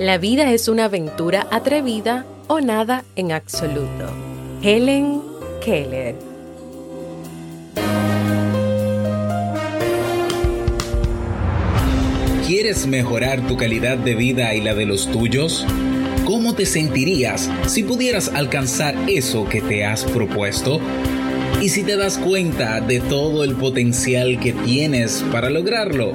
La vida es una aventura atrevida o nada en absoluto. Helen Keller. ¿Quieres mejorar tu calidad de vida y la de los tuyos? ¿Cómo te sentirías si pudieras alcanzar eso que te has propuesto? ¿Y si te das cuenta de todo el potencial que tienes para lograrlo?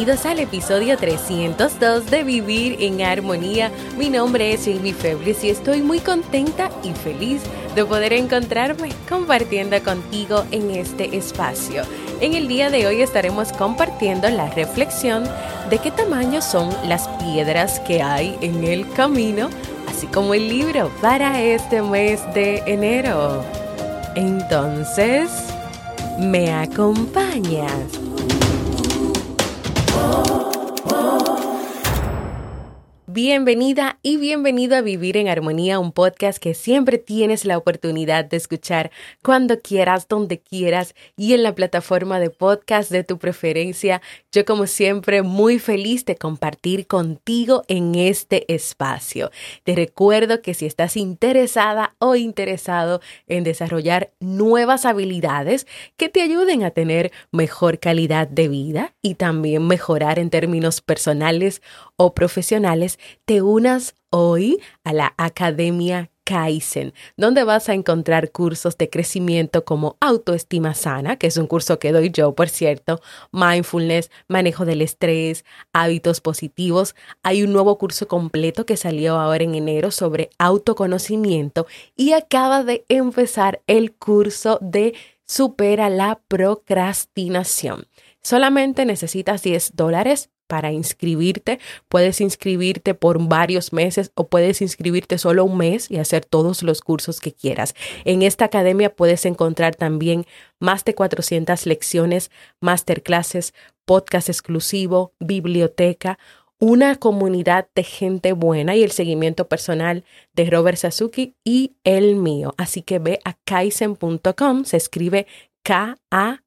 Bienvenidos al episodio 302 de Vivir en Armonía. Mi nombre es Amy Febles y estoy muy contenta y feliz de poder encontrarme compartiendo contigo en este espacio. En el día de hoy estaremos compartiendo la reflexión de qué tamaño son las piedras que hay en el camino, así como el libro para este mes de enero. Entonces, ¿me acompañas? Bienvenida y bienvenido a Vivir en Armonía, un podcast que siempre tienes la oportunidad de escuchar cuando quieras, donde quieras y en la plataforma de podcast de tu preferencia. Yo como siempre muy feliz de compartir contigo en este espacio. Te recuerdo que si estás interesada o interesado en desarrollar nuevas habilidades que te ayuden a tener mejor calidad de vida y también mejorar en términos personales o profesionales, te unas hoy a la Academia Kaizen, donde vas a encontrar cursos de crecimiento como autoestima sana, que es un curso que doy yo, por cierto, mindfulness, manejo del estrés, hábitos positivos. Hay un nuevo curso completo que salió ahora en enero sobre autoconocimiento y acaba de empezar el curso de supera la procrastinación. Solamente necesitas 10 dólares para inscribirte. Puedes inscribirte por varios meses o puedes inscribirte solo un mes y hacer todos los cursos que quieras. En esta academia puedes encontrar también más de 400 lecciones, masterclasses, podcast exclusivo, biblioteca, una comunidad de gente buena y el seguimiento personal de Robert Sasuki y el mío. Así que ve a kaizen.com, se escribe K-A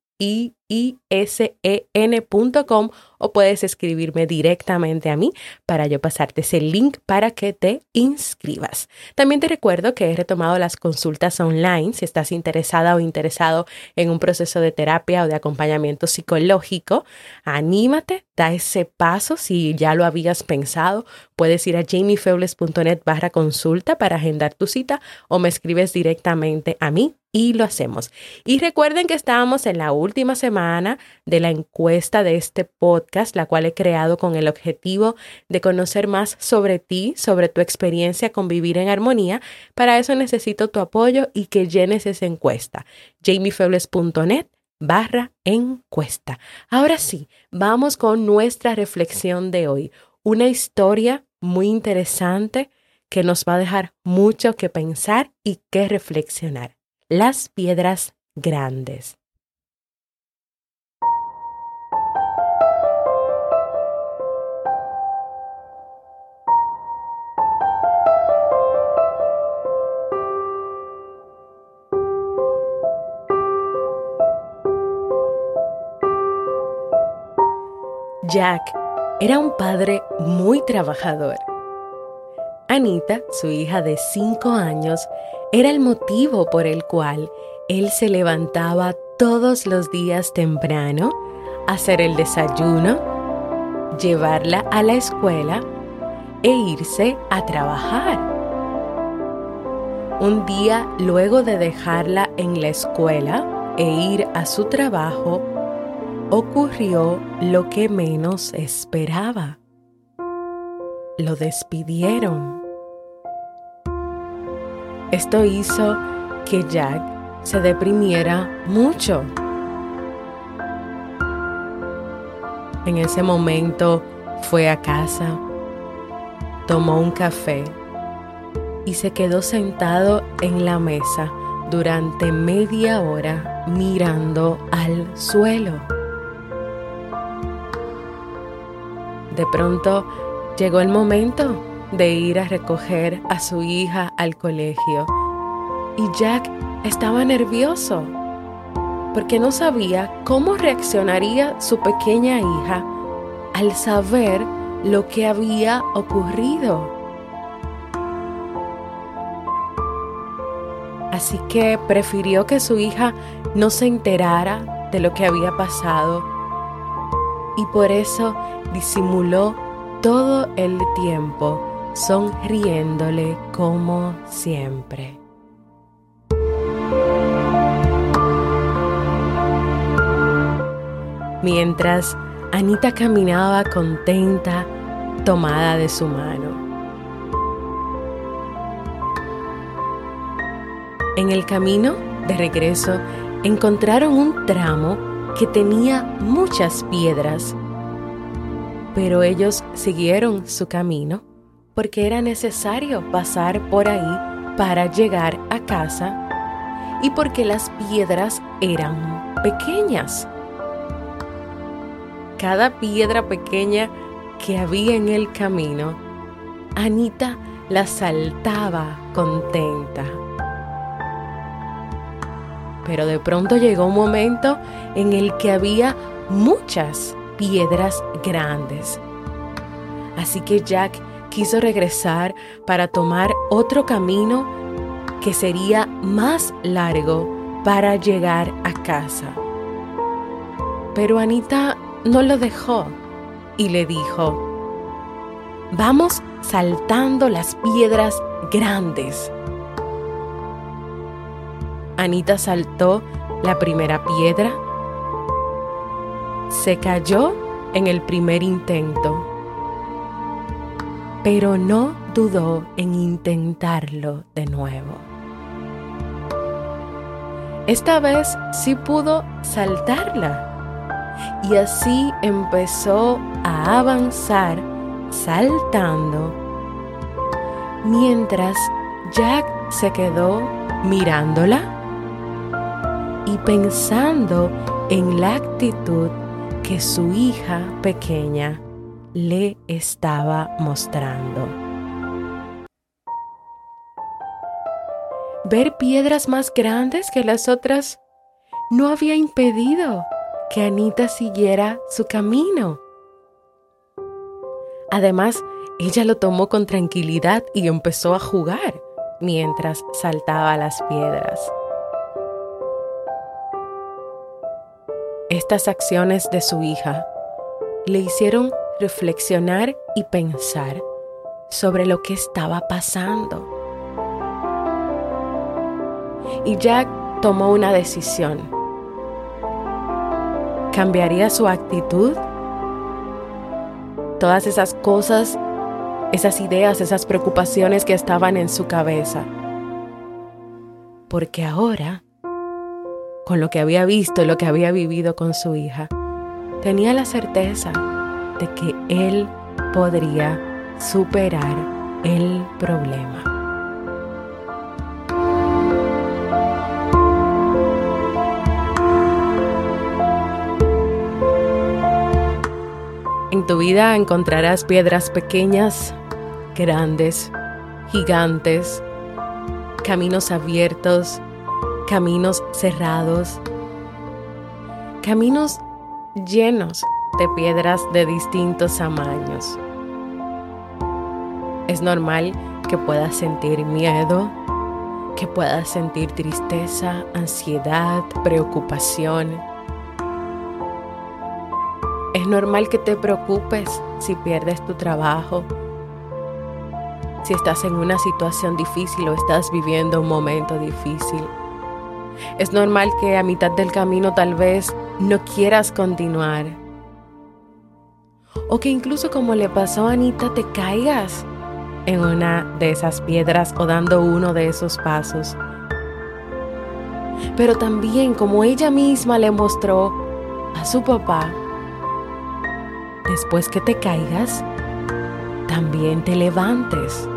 isen.com o puedes escribirme directamente a mí para yo pasarte ese link para que te inscribas. También te recuerdo que he retomado las consultas online si estás interesada o interesado en un proceso de terapia o de acompañamiento psicológico. Anímate, da ese paso si ya lo habías pensado. Puedes ir a jamiefebles.net barra consulta para agendar tu cita o me escribes directamente a mí y lo hacemos. Y recuerden que estábamos en la última semana de la encuesta de este podcast, la cual he creado con el objetivo de conocer más sobre ti, sobre tu experiencia con vivir en armonía. Para eso necesito tu apoyo y que llenes esa encuesta. jamiefebles.net barra encuesta. Ahora sí, vamos con nuestra reflexión de hoy. Una historia muy interesante que nos va a dejar mucho que pensar y que reflexionar las piedras grandes. Jack era un padre muy trabajador. Anita, su hija de cinco años, era el motivo por el cual él se levantaba todos los días temprano, hacer el desayuno, llevarla a la escuela e irse a trabajar. Un día, luego de dejarla en la escuela e ir a su trabajo, ocurrió lo que menos esperaba. Lo despidieron. Esto hizo que Jack se deprimiera mucho. En ese momento fue a casa, tomó un café y se quedó sentado en la mesa durante media hora mirando al suelo. De pronto llegó el momento de ir a recoger a su hija al colegio y Jack estaba nervioso porque no sabía cómo reaccionaría su pequeña hija al saber lo que había ocurrido. Así que prefirió que su hija no se enterara de lo que había pasado y por eso disimuló todo el tiempo sonriéndole como siempre. Mientras Anita caminaba contenta, tomada de su mano. En el camino de regreso encontraron un tramo que tenía muchas piedras, pero ellos siguieron su camino porque era necesario pasar por ahí para llegar a casa y porque las piedras eran pequeñas. Cada piedra pequeña que había en el camino, Anita la saltaba contenta. Pero de pronto llegó un momento en el que había muchas piedras grandes. Así que Jack quiso regresar para tomar otro camino que sería más largo para llegar a casa. Pero Anita no lo dejó y le dijo, vamos saltando las piedras grandes. Anita saltó la primera piedra, se cayó en el primer intento, pero no dudó en intentarlo de nuevo. Esta vez sí pudo saltarla. Y así empezó a avanzar saltando. Mientras Jack se quedó mirándola y pensando en la actitud que su hija pequeña le estaba mostrando. Ver piedras más grandes que las otras no había impedido que Anita siguiera su camino. Además, ella lo tomó con tranquilidad y empezó a jugar mientras saltaba las piedras. Estas acciones de su hija le hicieron reflexionar y pensar sobre lo que estaba pasando. Y Jack tomó una decisión. ¿Cambiaría su actitud? Todas esas cosas, esas ideas, esas preocupaciones que estaban en su cabeza. Porque ahora con lo que había visto, lo que había vivido con su hija, tenía la certeza de que él podría superar el problema. En tu vida encontrarás piedras pequeñas, grandes, gigantes, caminos abiertos, caminos cerrados, caminos llenos de piedras de distintos tamaños. Es normal que puedas sentir miedo, que puedas sentir tristeza, ansiedad, preocupación. Es normal que te preocupes si pierdes tu trabajo, si estás en una situación difícil o estás viviendo un momento difícil. Es normal que a mitad del camino tal vez no quieras continuar. O que incluso como le pasó a Anita te caigas en una de esas piedras o dando uno de esos pasos. Pero también como ella misma le mostró a su papá, después que te caigas, también te levantes.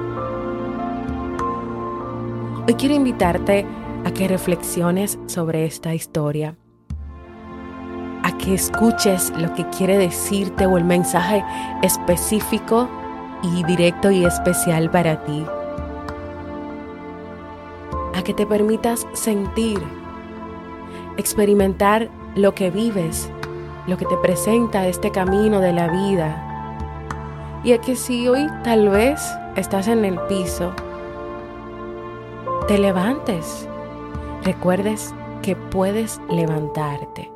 Hoy quiero invitarte a que reflexiones sobre esta historia, a que escuches lo que quiere decirte o el mensaje específico y directo y especial para ti, a que te permitas sentir, experimentar lo que vives, lo que te presenta este camino de la vida, y a que si hoy tal vez estás en el piso, te levantes recuerdes que puedes levantarte.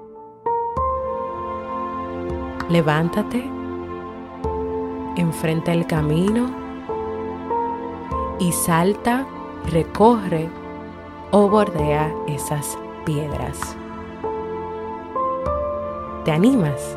Levántate, enfrenta el camino y salta, recorre o bordea esas piedras. ¿Te animas?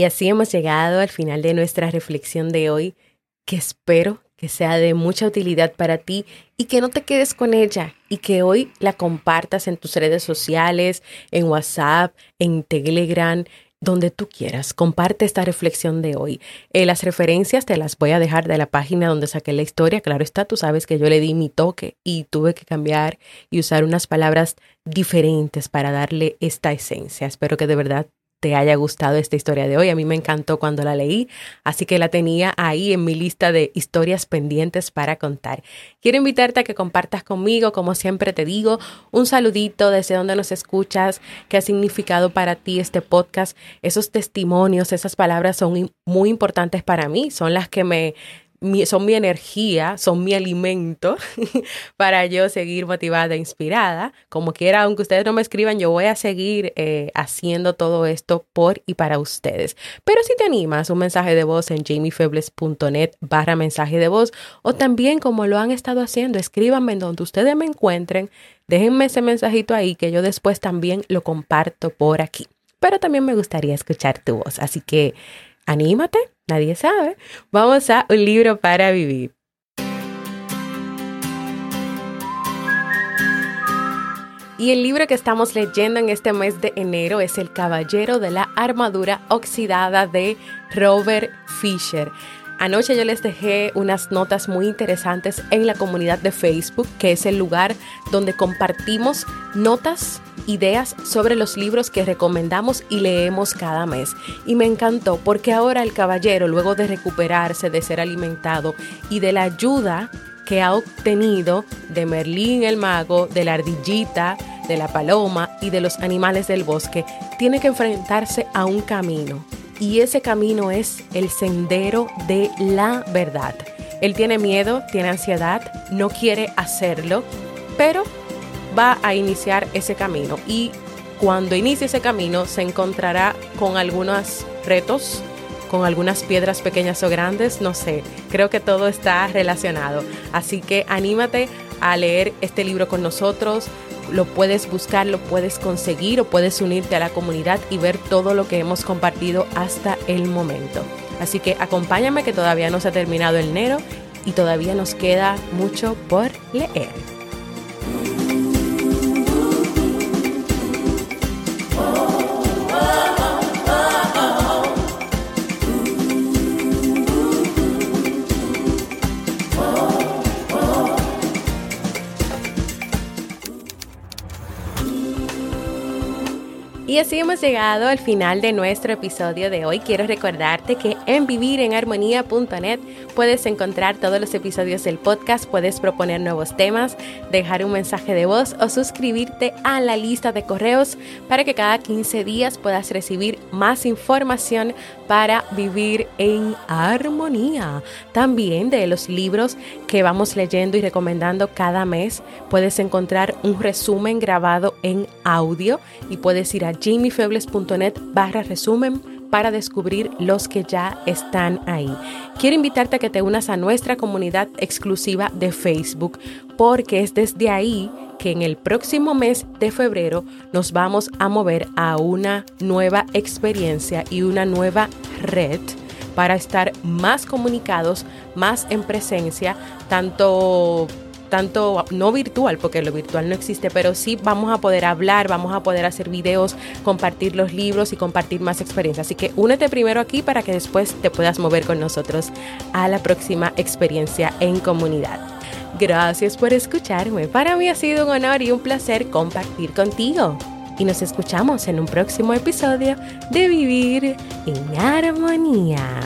Y así hemos llegado al final de nuestra reflexión de hoy, que espero que sea de mucha utilidad para ti y que no te quedes con ella y que hoy la compartas en tus redes sociales, en WhatsApp, en Telegram, donde tú quieras. Comparte esta reflexión de hoy. Eh, las referencias te las voy a dejar de la página donde saqué la historia. Claro está, tú sabes que yo le di mi toque y tuve que cambiar y usar unas palabras diferentes para darle esta esencia. Espero que de verdad te haya gustado esta historia de hoy. A mí me encantó cuando la leí, así que la tenía ahí en mi lista de historias pendientes para contar. Quiero invitarte a que compartas conmigo, como siempre te digo, un saludito desde donde nos escuchas, qué ha significado para ti este podcast. Esos testimonios, esas palabras son muy importantes para mí, son las que me son mi energía, son mi alimento para yo seguir motivada, e inspirada. Como quiera, aunque ustedes no me escriban, yo voy a seguir eh, haciendo todo esto por y para ustedes. Pero si te animas, un mensaje de voz en jamiefebles.net barra mensaje de voz o también como lo han estado haciendo, escríbanme en donde ustedes me encuentren, déjenme ese mensajito ahí que yo después también lo comparto por aquí. Pero también me gustaría escuchar tu voz, así que anímate Nadie sabe. Vamos a un libro para vivir. Y el libro que estamos leyendo en este mes de enero es El Caballero de la Armadura Oxidada de Robert Fisher. Anoche yo les dejé unas notas muy interesantes en la comunidad de Facebook, que es el lugar donde compartimos notas, ideas sobre los libros que recomendamos y leemos cada mes. Y me encantó porque ahora el caballero, luego de recuperarse, de ser alimentado y de la ayuda que ha obtenido de Merlín el mago, de la ardillita, de la paloma y de los animales del bosque, tiene que enfrentarse a un camino y ese camino es el sendero de la verdad. Él tiene miedo, tiene ansiedad, no quiere hacerlo, pero va a iniciar ese camino y cuando inicie ese camino se encontrará con algunos retos, con algunas piedras pequeñas o grandes, no sé, creo que todo está relacionado. Así que anímate a leer este libro con nosotros, lo puedes buscar, lo puedes conseguir o puedes unirte a la comunidad y ver todo lo que hemos compartido hasta el momento. Así que acompáñame que todavía no se ha terminado el enero y todavía nos queda mucho por leer. Y así hemos llegado al final de nuestro episodio de hoy. Quiero recordarte que en vivirenharmonía.net puedes encontrar todos los episodios del podcast, puedes proponer nuevos temas, dejar un mensaje de voz o suscribirte a la lista de correos para que cada 15 días puedas recibir más información para vivir en armonía. También de los libros que vamos leyendo y recomendando cada mes, puedes encontrar un resumen grabado en audio y puedes ir a jamiefebles.net barra resumen para descubrir los que ya están ahí. Quiero invitarte a que te unas a nuestra comunidad exclusiva de Facebook porque es desde ahí que en el próximo mes de febrero nos vamos a mover a una nueva experiencia y una nueva red para estar más comunicados, más en presencia, tanto tanto no virtual, porque lo virtual no existe, pero sí vamos a poder hablar, vamos a poder hacer videos, compartir los libros y compartir más experiencias. Así que únete primero aquí para que después te puedas mover con nosotros a la próxima experiencia en comunidad. Gracias por escucharme. Para mí ha sido un honor y un placer compartir contigo. Y nos escuchamos en un próximo episodio de Vivir en Armonía.